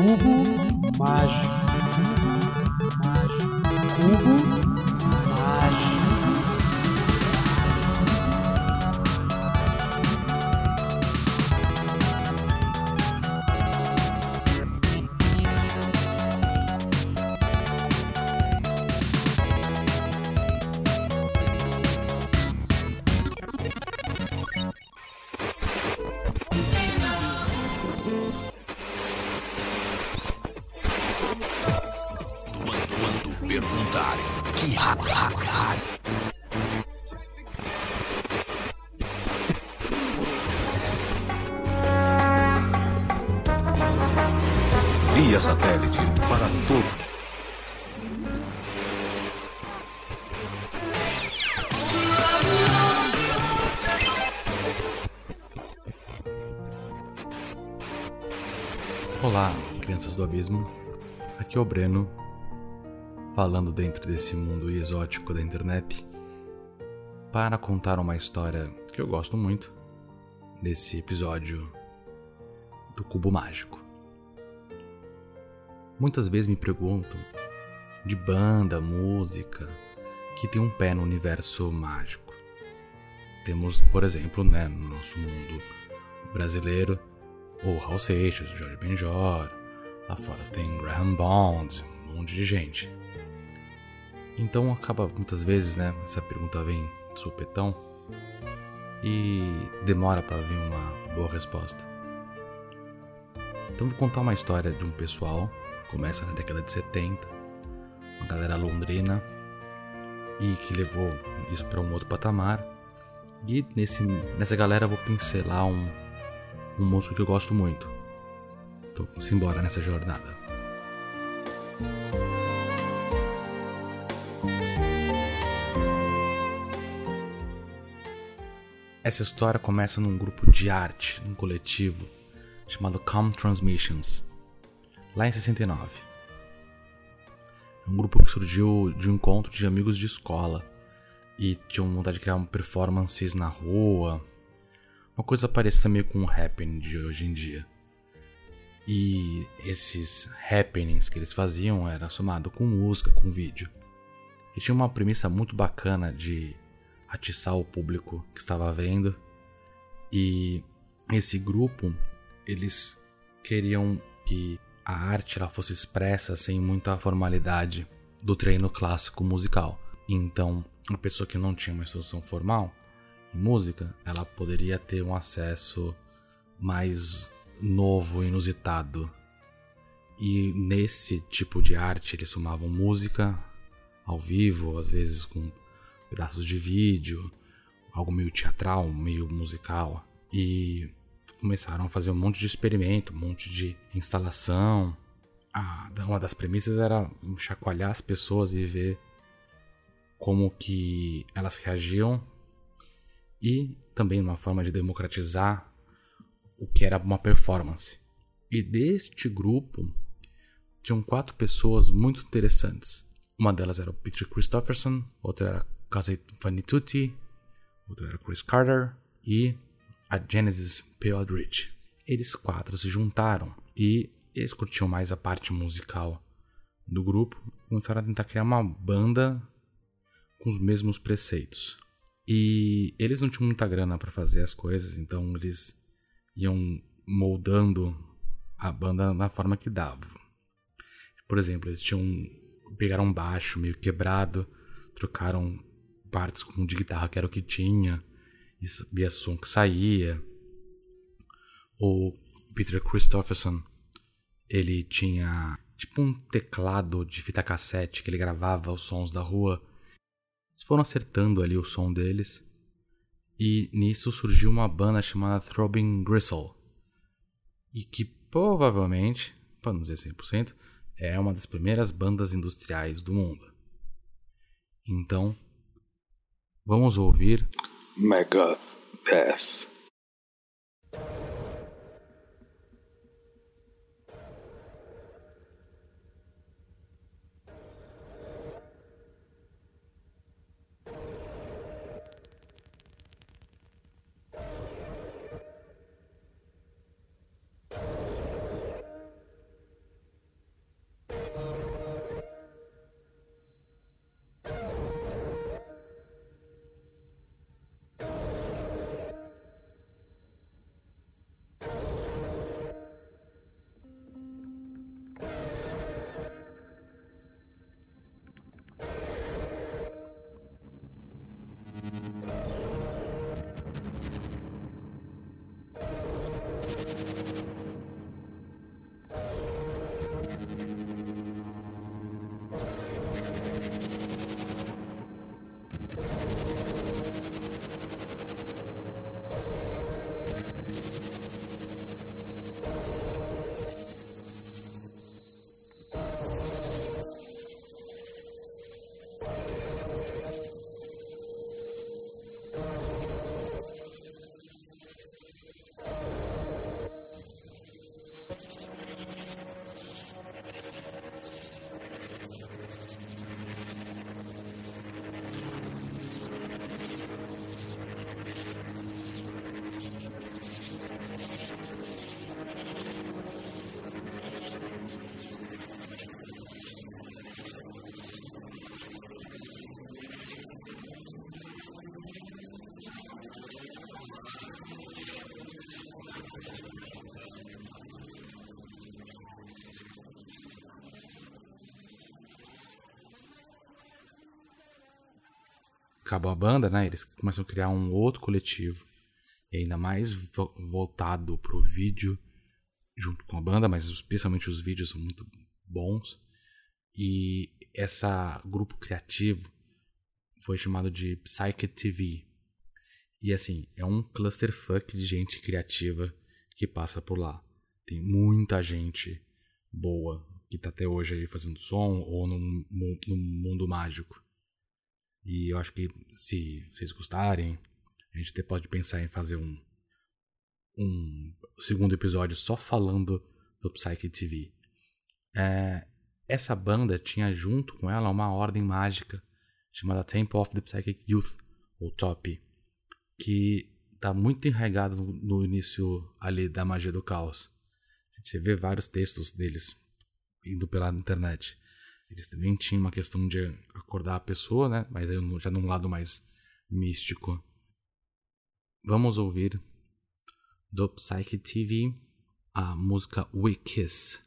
Cubo mágico. Mágico. Cubo Via satélite para todo. Olá, crianças do abismo. Aqui é o Breno, falando dentro desse mundo exótico da internet, para contar uma história que eu gosto muito nesse episódio do Cubo Mágico. Muitas vezes me perguntam de banda, música que tem um pé no universo mágico. Temos, por exemplo, né, no nosso mundo brasileiro, o Raul Seixas, o Jorge Benjor, lá fora tem Graham Bond, um monte de gente. Então acaba muitas vezes, né, essa pergunta vem de supetão e demora para vir uma boa resposta. Então vou contar uma história de um pessoal, começa na década de 70, uma galera londrina e que levou isso para um outro patamar. E nesse, nessa galera vou pincelar um, um músico que eu gosto muito. Então vamos embora nessa jornada. Essa história começa num grupo de arte, num coletivo chamado Calm Transmissions, lá em 69. É um grupo que surgiu de um encontro de amigos de escola e tinham vontade de criar performances na rua, uma coisa parecida meio com o happening de hoje em dia. E esses happenings que eles faziam era somado com música, com vídeo. E tinha uma premissa muito bacana de atiçar o público que estava vendo. E esse grupo, eles queriam que a arte ela fosse expressa sem muita formalidade do treino clássico musical. Então, uma pessoa que não tinha uma instrução formal em música, ela poderia ter um acesso mais novo, inusitado. E nesse tipo de arte eles somavam música ao vivo, às vezes com pedaços de vídeo, algo meio teatral, meio musical. E começaram a fazer um monte de experimento, um monte de instalação. Ah, uma das premissas era chacoalhar as pessoas e ver como que elas reagiam e também uma forma de democratizar o que era uma performance. E deste grupo tinham quatro pessoas muito interessantes. Uma delas era o Peter Christopherson, outra era Casey Vanitucci, outra era Chris Carter e a Genesis P. Aldrich. Eles quatro se juntaram e eles curtiam mais a parte musical do grupo começaram a tentar criar uma banda com os mesmos preceitos. E eles não tinham muita grana para fazer as coisas, então eles iam moldando a banda na forma que dava. Por exemplo, eles tinham pegaram um baixo meio quebrado, trocaram partes com de guitarra que era o que tinha, e via som que saía. O Peter Christopherson, ele tinha tipo um teclado de fita cassete que ele gravava os sons da rua. Eles foram acertando ali o som deles. E nisso surgiu uma banda chamada Throbbing Gristle. E que provavelmente, para não dizer 100%, é uma das primeiras bandas industriais do mundo. Então, vamos ouvir Megadeth. Acabou a banda, né? Eles começam a criar um outro coletivo, ainda mais vo voltado pro vídeo, junto com a banda, mas especialmente os vídeos são muito bons. E essa grupo criativo foi chamado de Psyche TV. E assim, é um clusterfuck de gente criativa que passa por lá. Tem muita gente boa que tá até hoje aí fazendo som ou no, no mundo mágico. E eu acho que se vocês gostarem, a gente até pode pensar em fazer um, um segundo episódio só falando do Psyche TV. É, essa banda tinha junto com ela uma ordem mágica chamada Temple of the Psychic Youth, ou TOP, que está muito enraizado no, no início ali da magia do caos. Você vê vários textos deles indo pela internet. Eles também tinham uma questão de acordar a pessoa, né? Mas aí já num lado mais místico. Vamos ouvir do Psyche TV a música We Kiss.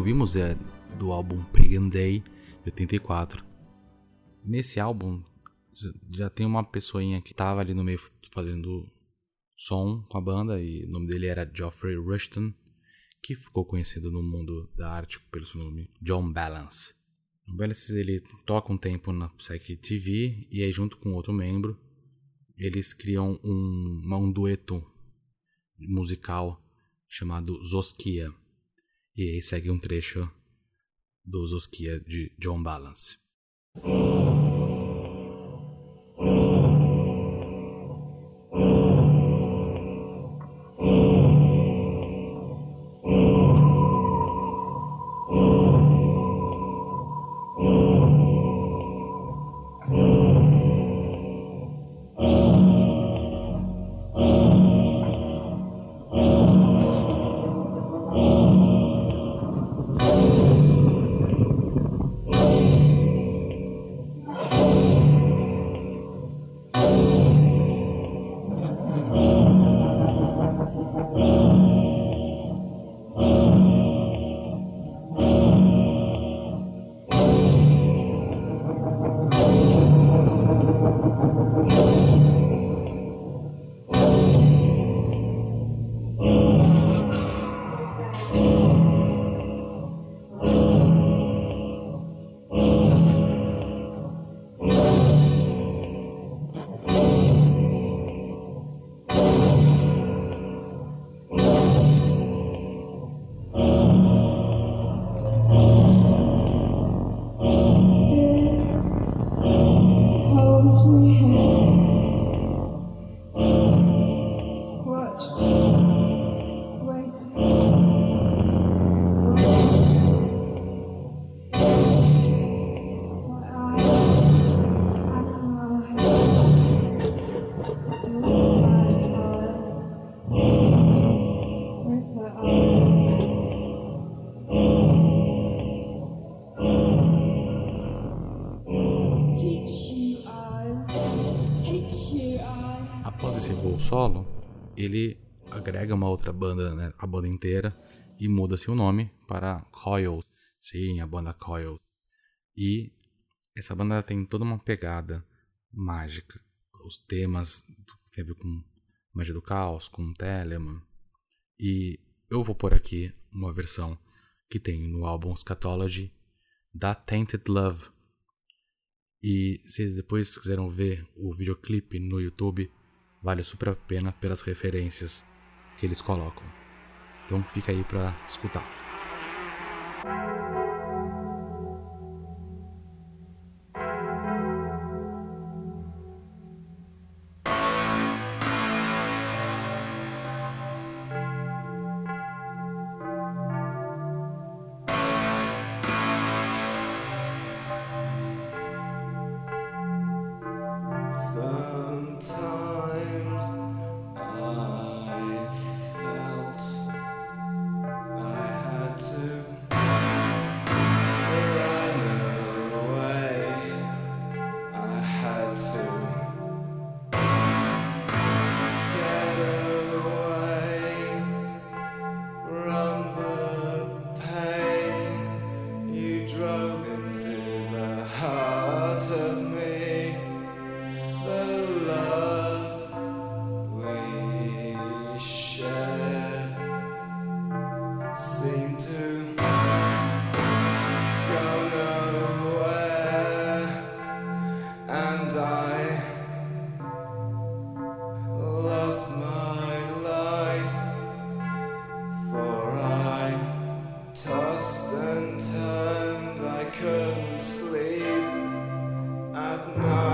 Ouvimos é do álbum Pagan Day, de 84. Nesse álbum já tem uma pessoinha que tava ali no meio fazendo som com a banda e o nome dele era Geoffrey Rushton, que ficou conhecido no mundo da arte pelo seu nome John Balance. O Balance ele toca um tempo na Psyche TV e aí junto com outro membro eles criam um, um dueto musical chamado Zoskia. E aí segue um trecho do Zoskia de John Balance. Ele agrega uma outra banda, né, a banda inteira, e muda-se o nome para Coil. Sim, a banda Coil. E essa banda tem toda uma pegada mágica. Os temas tem a ver com Magia do Caos, com Telemann. E eu vou pôr aqui uma versão que tem no álbum Scatology da Tainted Love. E se depois quiseram ver o videoclipe no YouTube, vale super a pena pelas referências que eles colocam. Então fica aí para escutar. turned, I couldn't sleep at night.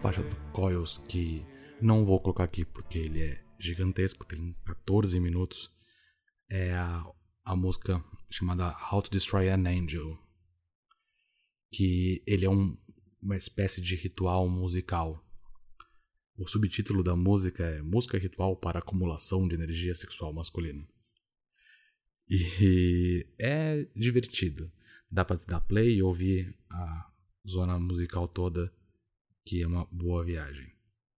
Parte do Coils que não vou colocar aqui porque ele é gigantesco, tem 14 minutos, é a, a música chamada How to Destroy an Angel. Que ele é um, uma espécie de ritual musical. O subtítulo da música é Música Ritual para Acumulação de Energia Sexual Masculina. E é divertido. Dá pra dar play e ouvir a zona musical toda, que é uma boa viagem.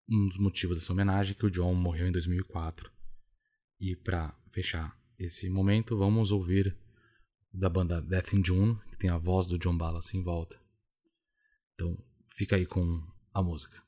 Um dos motivos dessa homenagem é que o John morreu em 2004. E para fechar esse momento, vamos ouvir da banda Death in June, que tem a voz do John Ballas em volta. Então, fica aí com a música.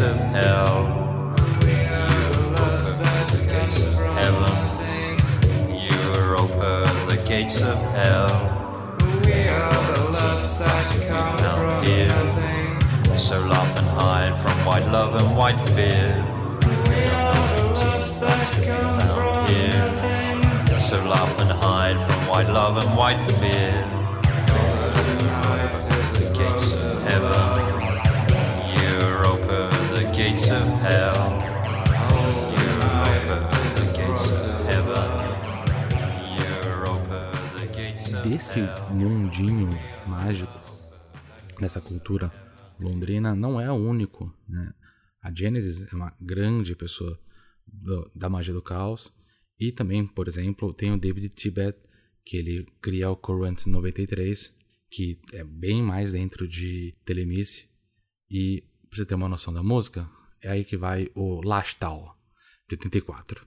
Of hell. We the gates of heaven. Europa, the gates of hell. We are the lust that comes from here. So laugh and hide from white love and white fear. We are the lust that comes from here. so laugh and hide from white love and white fear. Gates of hell. Europa, the gates of heaven, Europa, the gates of Esse hell. mundinho mágico, nessa cultura londrina, não é o único, né? A Genesis é uma grande pessoa do- da magia do caos. E também, por exemplo, tem o David Tibet, que ele cria o Current 93, que é bem mais dentro de Telemice. E, você ter uma noção da música, é aí que vai o Lashtal, de 84.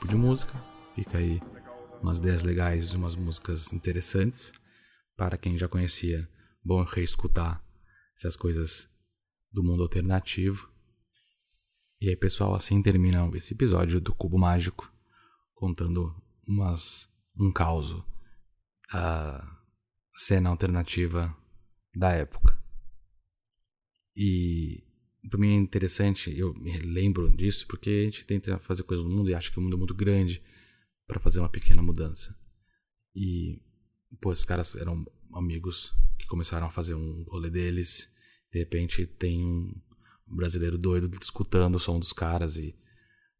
Tipo de música, fica aí umas ideias legais, umas músicas interessantes. Para quem já conhecia, bom reescutar essas coisas do mundo alternativo. E aí, pessoal, assim termina esse episódio do Cubo Mágico, contando umas um caos, a cena alternativa da época. E para mim é interessante, eu me lembro disso porque a gente tenta fazer coisas no mundo e acha que o mundo é muito grande para fazer uma pequena mudança. E, pô, esses caras eram amigos que começaram a fazer um rolê deles. De repente tem um brasileiro doido escutando o som dos caras e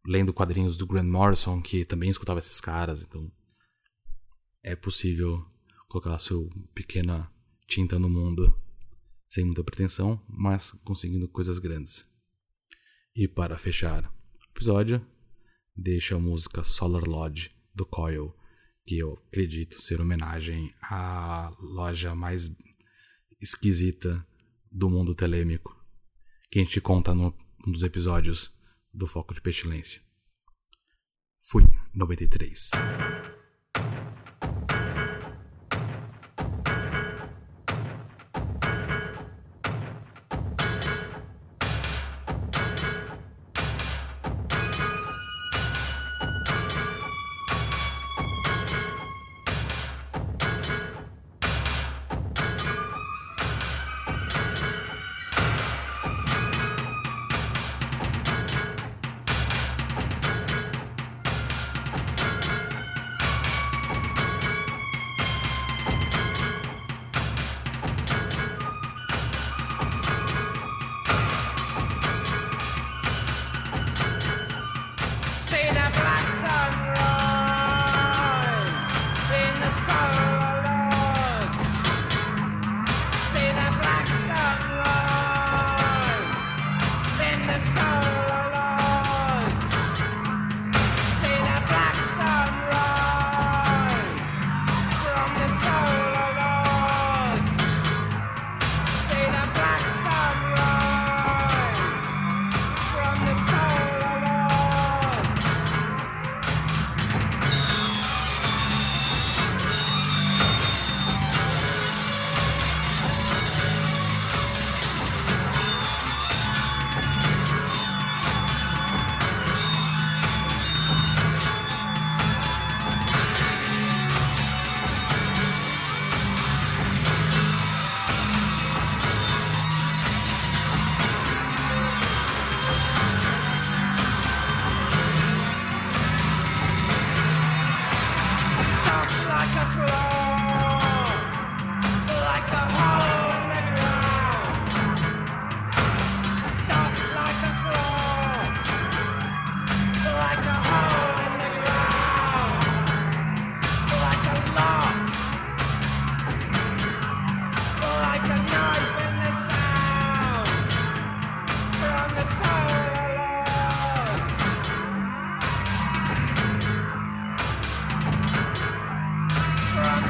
lendo quadrinhos do Grant Morrison, que também escutava esses caras. Então, é possível colocar a sua pequena tinta no mundo sem muita pretensão, mas conseguindo coisas grandes. E para fechar o episódio, deixo a música Solar Lodge do Coil, que eu acredito ser homenagem à loja mais esquisita do mundo telêmico, que a gente conta num dos episódios do Foco de Pestilência. Fui 93.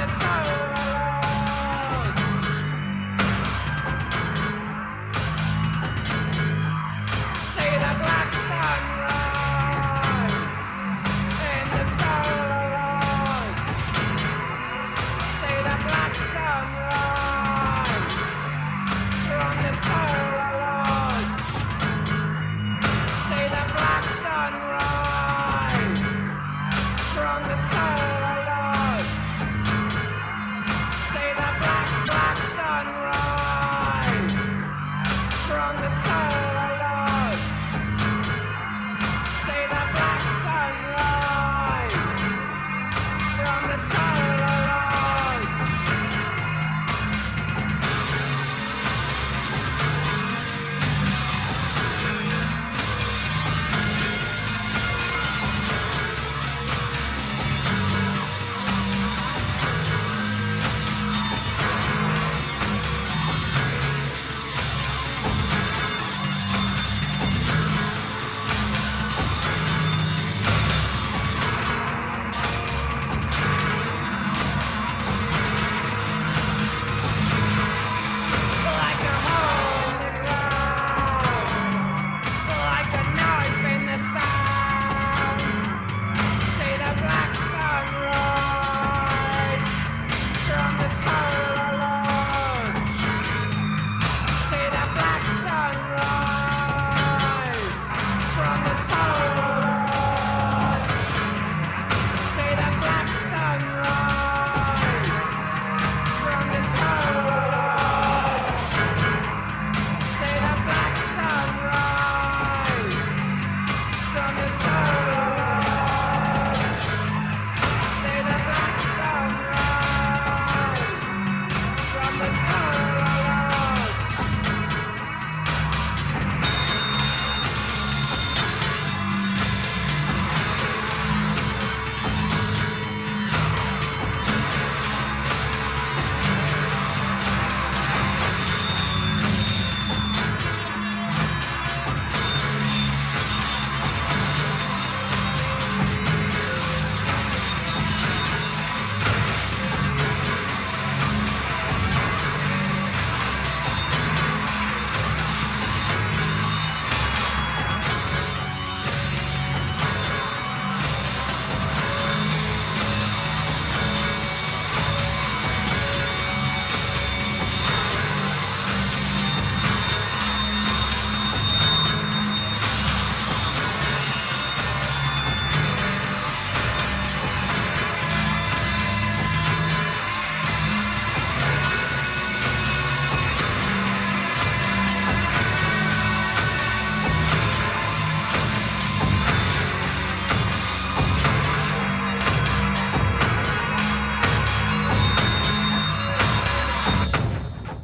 the sun.